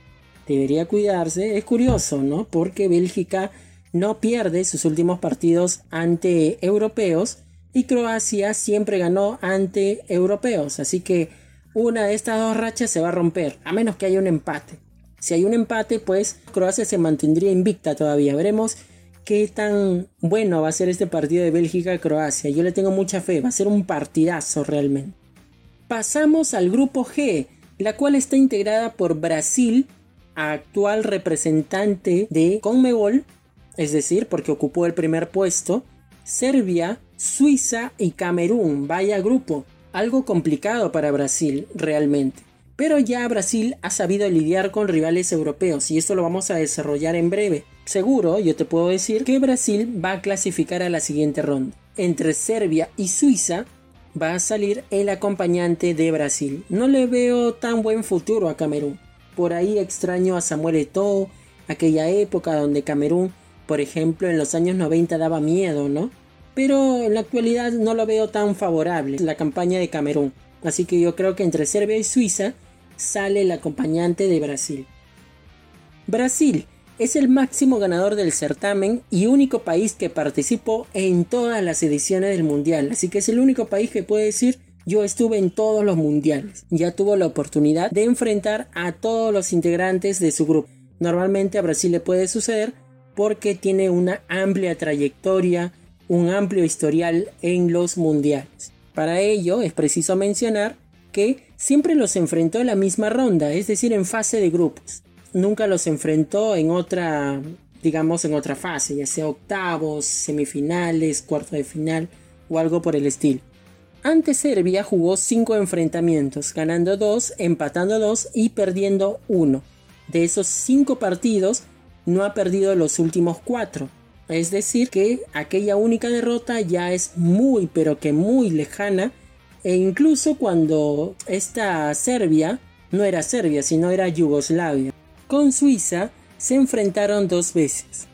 Debería cuidarse, es curioso, ¿no? Porque Bélgica no pierde sus últimos partidos ante europeos y Croacia siempre ganó ante europeos, así que una de estas dos rachas se va a romper, a menos que haya un empate. Si hay un empate, pues Croacia se mantendría invicta todavía. Veremos qué tan bueno va a ser este partido de Bélgica-Croacia. Yo le tengo mucha fe, va a ser un partidazo realmente. Pasamos al grupo G, la cual está integrada por Brasil, actual representante de Conmebol, es decir, porque ocupó el primer puesto, Serbia, Suiza y Camerún. Vaya grupo. Algo complicado para Brasil, realmente. Pero ya Brasil ha sabido lidiar con rivales europeos y esto lo vamos a desarrollar en breve. Seguro, yo te puedo decir que Brasil va a clasificar a la siguiente ronda. Entre Serbia y Suiza va a salir el acompañante de Brasil. No le veo tan buen futuro a Camerún. Por ahí extraño a Samuel Eto'o, aquella época donde Camerún, por ejemplo, en los años 90 daba miedo, ¿no? Pero en la actualidad no lo veo tan favorable la campaña de Camerún. Así que yo creo que entre Serbia y Suiza sale el acompañante de Brasil. Brasil es el máximo ganador del certamen y único país que participó en todas las ediciones del Mundial, así que es el único país que puede decir yo estuve en todos los mundiales. Ya tuvo la oportunidad de enfrentar a todos los integrantes de su grupo. Normalmente a Brasil le puede suceder porque tiene una amplia trayectoria, un amplio historial en los mundiales. Para ello es preciso mencionar que siempre los enfrentó en la misma ronda, es decir, en fase de grupos. Nunca los enfrentó en otra, digamos, en otra fase, ya sea octavos, semifinales, cuarto de final o algo por el estilo. Ante Serbia jugó cinco enfrentamientos, ganando dos, empatando dos y perdiendo uno. De esos cinco partidos, no ha perdido los últimos cuatro. Es decir, que aquella única derrota ya es muy, pero que muy lejana e incluso cuando esta Serbia no era Serbia, sino era Yugoslavia. Con Suiza se enfrentaron dos veces,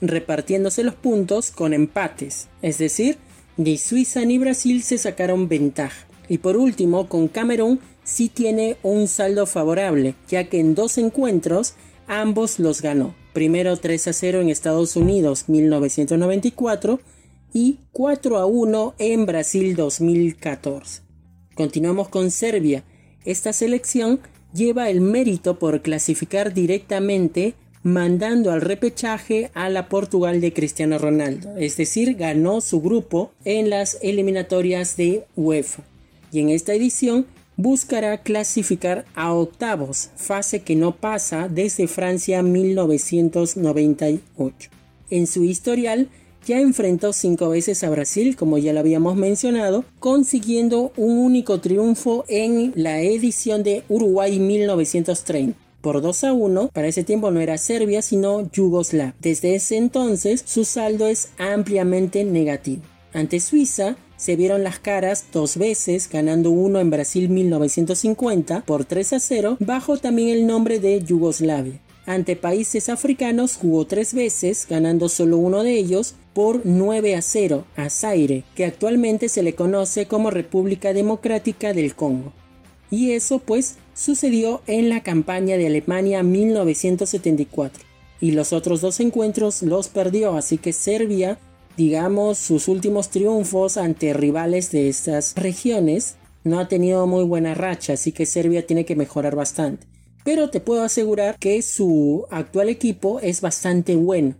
repartiéndose los puntos con empates, es decir, ni Suiza ni Brasil se sacaron ventaja. Y por último, con Camerún sí tiene un saldo favorable, ya que en dos encuentros ambos los ganó. Primero 3 a 0 en Estados Unidos 1994 y 4 a 1 en Brasil 2014. Continuamos con Serbia. Esta selección lleva el mérito por clasificar directamente mandando al repechaje a la Portugal de Cristiano Ronaldo, es decir, ganó su grupo en las eliminatorias de UEFA. Y en esta edición buscará clasificar a octavos, fase que no pasa desde Francia 1998. En su historial ya enfrentó cinco veces a Brasil, como ya lo habíamos mencionado, consiguiendo un único triunfo en la edición de Uruguay 1930 por 2 a 1, para ese tiempo no era Serbia sino Yugoslavia. Desde ese entonces su saldo es ampliamente negativo. Ante Suiza se vieron las caras dos veces, ganando uno en Brasil 1950 por 3 a 0, bajo también el nombre de Yugoslavia. Ante países africanos jugó tres veces, ganando solo uno de ellos por 9 a 0 a Zaire, que actualmente se le conoce como República Democrática del Congo. Y eso pues sucedió en la campaña de Alemania 1974. Y los otros dos encuentros los perdió, así que Serbia, digamos, sus últimos triunfos ante rivales de estas regiones no ha tenido muy buena racha, así que Serbia tiene que mejorar bastante. Pero te puedo asegurar que su actual equipo es bastante bueno.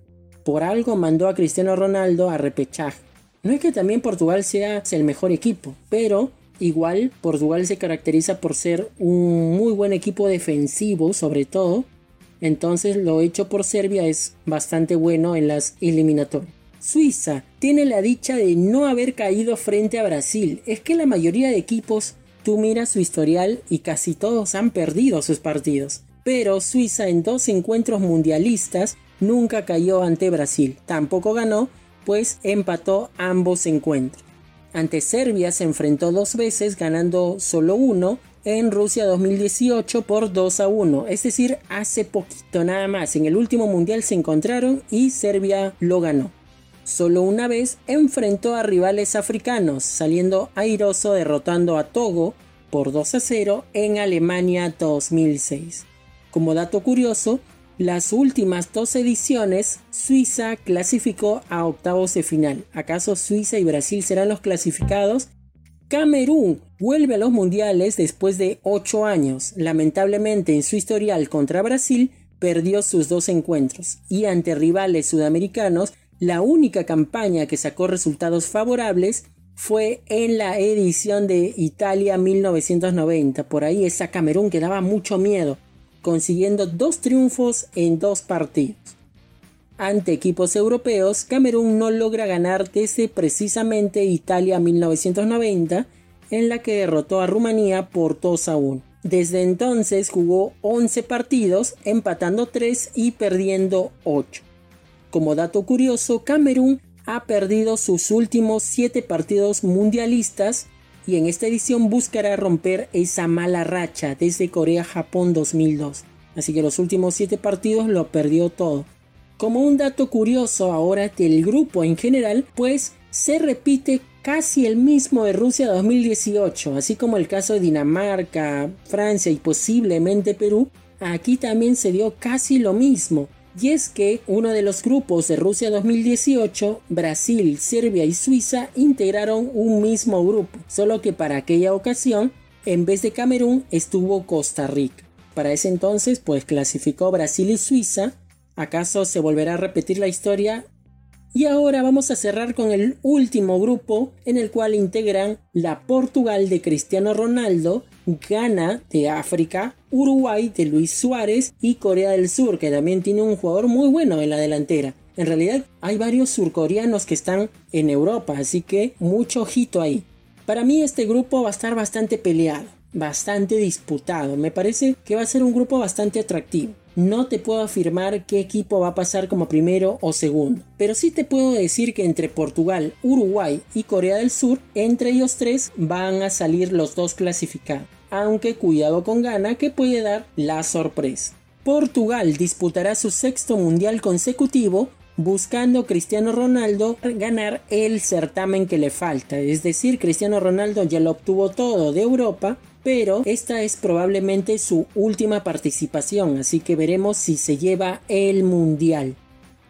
Por algo mandó a Cristiano Ronaldo a repechaje. No es que también Portugal sea el mejor equipo, pero igual Portugal se caracteriza por ser un muy buen equipo defensivo sobre todo. Entonces lo hecho por Serbia es bastante bueno en las eliminatorias. Suiza tiene la dicha de no haber caído frente a Brasil. Es que la mayoría de equipos, tú miras su historial y casi todos han perdido sus partidos. Pero Suiza en dos encuentros mundialistas nunca cayó ante Brasil. Tampoco ganó, pues empató ambos encuentros. Ante Serbia se enfrentó dos veces ganando solo uno en Rusia 2018 por 2 a 1, es decir, hace poquito nada más. En el último mundial se encontraron y Serbia lo ganó. Solo una vez enfrentó a rivales africanos, saliendo airoso derrotando a Togo por 2 a 0 en Alemania 2006. Como dato curioso, las últimas dos ediciones, Suiza clasificó a octavos de final. ¿Acaso Suiza y Brasil serán los clasificados? Camerún vuelve a los mundiales después de ocho años. Lamentablemente en su historial contra Brasil perdió sus dos encuentros y ante rivales sudamericanos la única campaña que sacó resultados favorables fue en la edición de Italia 1990. Por ahí esa Camerún que daba mucho miedo consiguiendo dos triunfos en dos partidos. Ante equipos europeos, Camerún no logra ganar desde precisamente Italia 1990, en la que derrotó a Rumanía por 2 a 1. Desde entonces jugó 11 partidos, empatando 3 y perdiendo 8. Como dato curioso, Camerún ha perdido sus últimos 7 partidos mundialistas y en esta edición buscará romper esa mala racha desde Corea-Japón 2002. Así que los últimos 7 partidos lo perdió todo. Como un dato curioso ahora del grupo en general, pues se repite casi el mismo de Rusia 2018, así como el caso de Dinamarca, Francia y posiblemente Perú, aquí también se dio casi lo mismo. Y es que uno de los grupos de Rusia 2018, Brasil, Serbia y Suiza integraron un mismo grupo, solo que para aquella ocasión, en vez de Camerún, estuvo Costa Rica. Para ese entonces, pues clasificó Brasil y Suiza. ¿Acaso se volverá a repetir la historia? Y ahora vamos a cerrar con el último grupo en el cual integran la Portugal de Cristiano Ronaldo, Ghana de África, Uruguay de Luis Suárez y Corea del Sur, que también tiene un jugador muy bueno en la delantera. En realidad hay varios surcoreanos que están en Europa, así que mucho ojito ahí. Para mí este grupo va a estar bastante peleado, bastante disputado. Me parece que va a ser un grupo bastante atractivo. No te puedo afirmar qué equipo va a pasar como primero o segundo, pero sí te puedo decir que entre Portugal, Uruguay y Corea del Sur, entre ellos tres van a salir los dos clasificados aunque cuidado con Ghana que puede dar la sorpresa. Portugal disputará su sexto mundial consecutivo buscando Cristiano Ronaldo ganar el certamen que le falta. Es decir, Cristiano Ronaldo ya lo obtuvo todo de Europa, pero esta es probablemente su última participación, así que veremos si se lleva el mundial.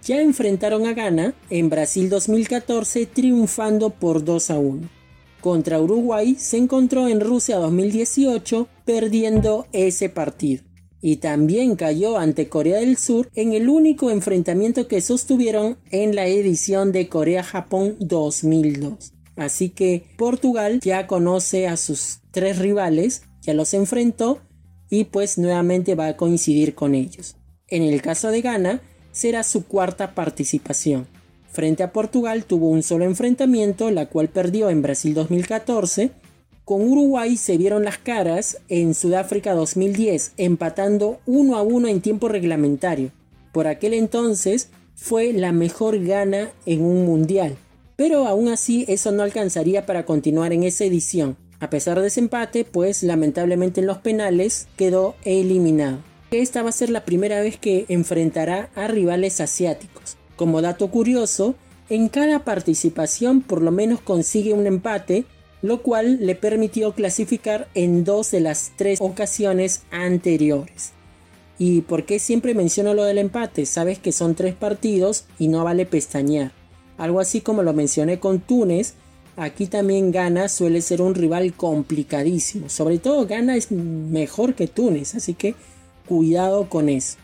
Ya enfrentaron a Ghana en Brasil 2014 triunfando por 2 a 1 contra Uruguay se encontró en Rusia 2018 perdiendo ese partido. Y también cayó ante Corea del Sur en el único enfrentamiento que sostuvieron en la edición de Corea-Japón 2002. Así que Portugal ya conoce a sus tres rivales, ya los enfrentó y pues nuevamente va a coincidir con ellos. En el caso de Ghana será su cuarta participación. Frente a Portugal tuvo un solo enfrentamiento, la cual perdió en Brasil 2014. Con Uruguay se vieron las caras en Sudáfrica 2010, empatando 1 a 1 en tiempo reglamentario. Por aquel entonces fue la mejor gana en un mundial. Pero aún así eso no alcanzaría para continuar en esa edición. A pesar de ese empate, pues lamentablemente en los penales quedó eliminado. Esta va a ser la primera vez que enfrentará a rivales asiáticos. Como dato curioso, en cada participación por lo menos consigue un empate, lo cual le permitió clasificar en dos de las tres ocasiones anteriores. ¿Y por qué siempre menciono lo del empate? Sabes que son tres partidos y no vale pestañear. Algo así como lo mencioné con Túnez, aquí también Ghana suele ser un rival complicadísimo. Sobre todo Ghana es mejor que Túnez, así que cuidado con eso.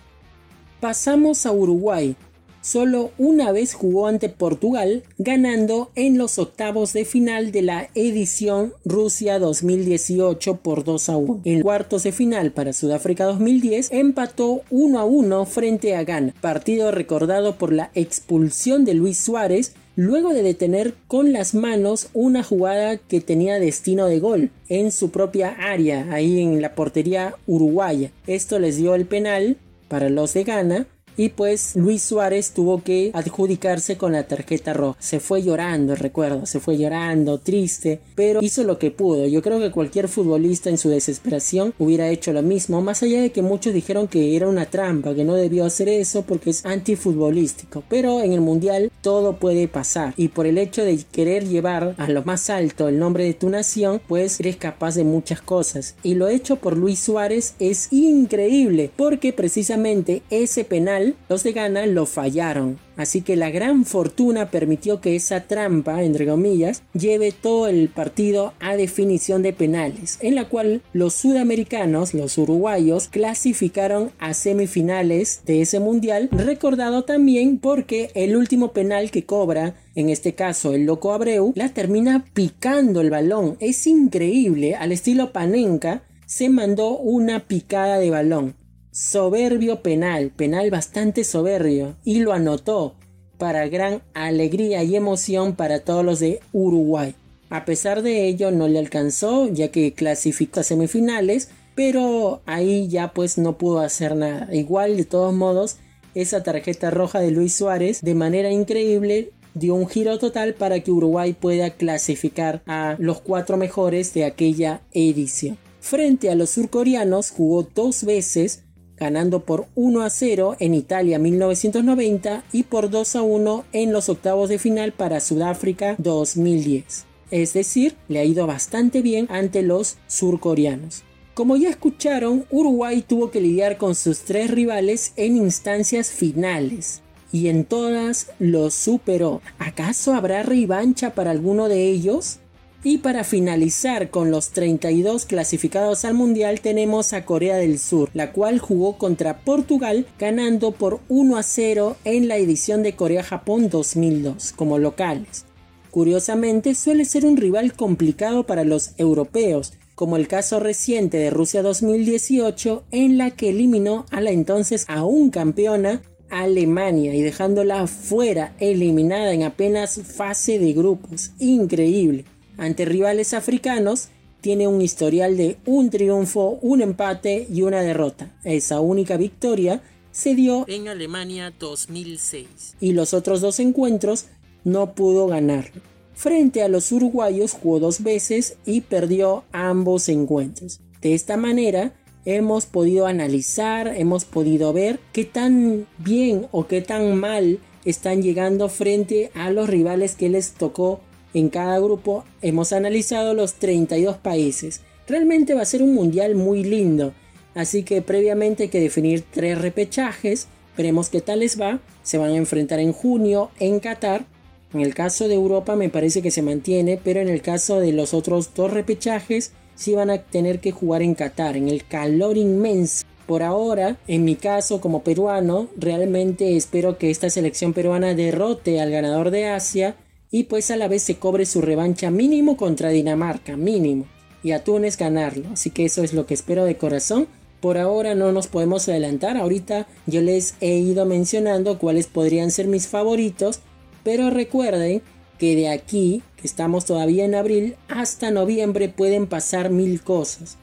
Pasamos a Uruguay, solo una vez jugó ante Portugal, ganando en los octavos de final de la edición Rusia 2018 por 2 a 1. En cuartos de final para Sudáfrica 2010 empató 1 a 1 frente a Ghana, partido recordado por la expulsión de Luis Suárez luego de detener con las manos una jugada que tenía destino de gol en su propia área, ahí en la portería uruguaya. Esto les dio el penal para los de Ghana y pues Luis Suárez tuvo que adjudicarse con la tarjeta roja. Se fue llorando, recuerdo, se fue llorando, triste, pero hizo lo que pudo. Yo creo que cualquier futbolista en su desesperación hubiera hecho lo mismo, más allá de que muchos dijeron que era una trampa, que no debió hacer eso porque es antifutbolístico. Pero en el mundial todo puede pasar y por el hecho de querer llevar a lo más alto el nombre de tu nación, pues eres capaz de muchas cosas. Y lo hecho por Luis Suárez es increíble porque precisamente ese penal los de Ghana lo fallaron. Así que la gran fortuna permitió que esa trampa, entre comillas, lleve todo el partido a definición de penales, en la cual los sudamericanos, los uruguayos, clasificaron a semifinales de ese mundial, recordado también porque el último penal que cobra, en este caso el loco Abreu, la termina picando el balón. Es increíble, al estilo Panenka, se mandó una picada de balón. Soberbio penal, penal bastante soberbio, y lo anotó para gran alegría y emoción para todos los de Uruguay. A pesar de ello no le alcanzó ya que clasificó a semifinales, pero ahí ya pues no pudo hacer nada. Igual de todos modos, esa tarjeta roja de Luis Suárez de manera increíble dio un giro total para que Uruguay pueda clasificar a los cuatro mejores de aquella edición. Frente a los surcoreanos jugó dos veces ganando por 1 a 0 en Italia 1990 y por 2 a 1 en los octavos de final para Sudáfrica 2010. Es decir, le ha ido bastante bien ante los surcoreanos. Como ya escucharon, Uruguay tuvo que lidiar con sus tres rivales en instancias finales y en todas los superó. ¿Acaso habrá revancha para alguno de ellos? Y para finalizar con los 32 clasificados al Mundial tenemos a Corea del Sur, la cual jugó contra Portugal ganando por 1 a 0 en la edición de Corea-Japón 2002 como locales. Curiosamente suele ser un rival complicado para los europeos, como el caso reciente de Rusia 2018 en la que eliminó a la entonces aún campeona Alemania y dejándola fuera eliminada en apenas fase de grupos. Increíble ante rivales africanos tiene un historial de un triunfo, un empate y una derrota. Esa única victoria se dio en Alemania 2006 y los otros dos encuentros no pudo ganar. Frente a los uruguayos jugó dos veces y perdió ambos encuentros. De esta manera hemos podido analizar, hemos podido ver qué tan bien o qué tan mal están llegando frente a los rivales que les tocó en cada grupo hemos analizado los 32 países. Realmente va a ser un mundial muy lindo. Así que previamente hay que definir tres repechajes. Veremos qué tal les va. Se van a enfrentar en junio en Qatar. En el caso de Europa me parece que se mantiene, pero en el caso de los otros dos repechajes sí van a tener que jugar en Qatar, en el calor inmenso. Por ahora, en mi caso como peruano, realmente espero que esta selección peruana derrote al ganador de Asia y pues a la vez se cobre su revancha mínimo contra Dinamarca, mínimo, y a Túnez ganarlo. Así que eso es lo que espero de corazón. Por ahora no nos podemos adelantar, ahorita yo les he ido mencionando cuáles podrían ser mis favoritos, pero recuerden que de aquí, que estamos todavía en abril, hasta noviembre pueden pasar mil cosas.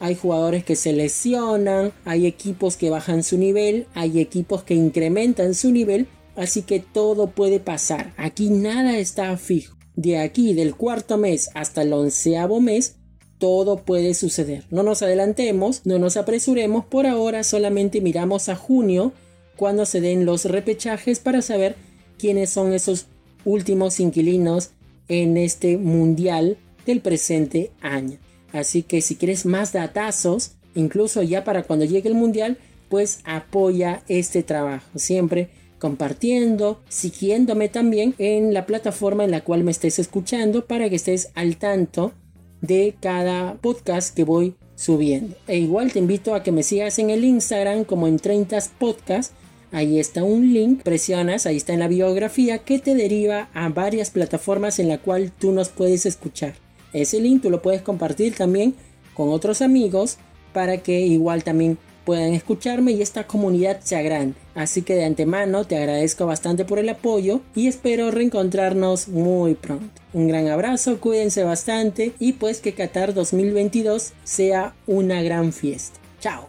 Hay jugadores que se lesionan, hay equipos que bajan su nivel, hay equipos que incrementan su nivel Así que todo puede pasar. Aquí nada está fijo. De aquí, del cuarto mes hasta el onceavo mes, todo puede suceder. No nos adelantemos, no nos apresuremos. Por ahora solamente miramos a junio cuando se den los repechajes para saber quiénes son esos últimos inquilinos en este mundial del presente año. Así que si quieres más datazos, incluso ya para cuando llegue el mundial, pues apoya este trabajo. Siempre compartiendo, siguiéndome también en la plataforma en la cual me estés escuchando para que estés al tanto de cada podcast que voy subiendo. E igual te invito a que me sigas en el Instagram como en 30 Podcast. Ahí está un link, presionas, ahí está en la biografía que te deriva a varias plataformas en la cual tú nos puedes escuchar. Ese link tú lo puedes compartir también con otros amigos para que igual también puedan escucharme y esta comunidad sea grande. Así que de antemano te agradezco bastante por el apoyo y espero reencontrarnos muy pronto. Un gran abrazo, cuídense bastante y pues que Qatar 2022 sea una gran fiesta. Chao.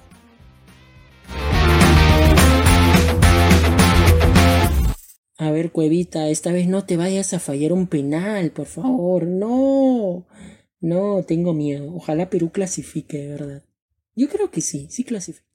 A ver, Cuevita, esta vez no te vayas a fallar un penal, por favor. No. No, tengo miedo. Ojalá Perú clasifique, de verdad. Yo creo que sí, sí clasifica.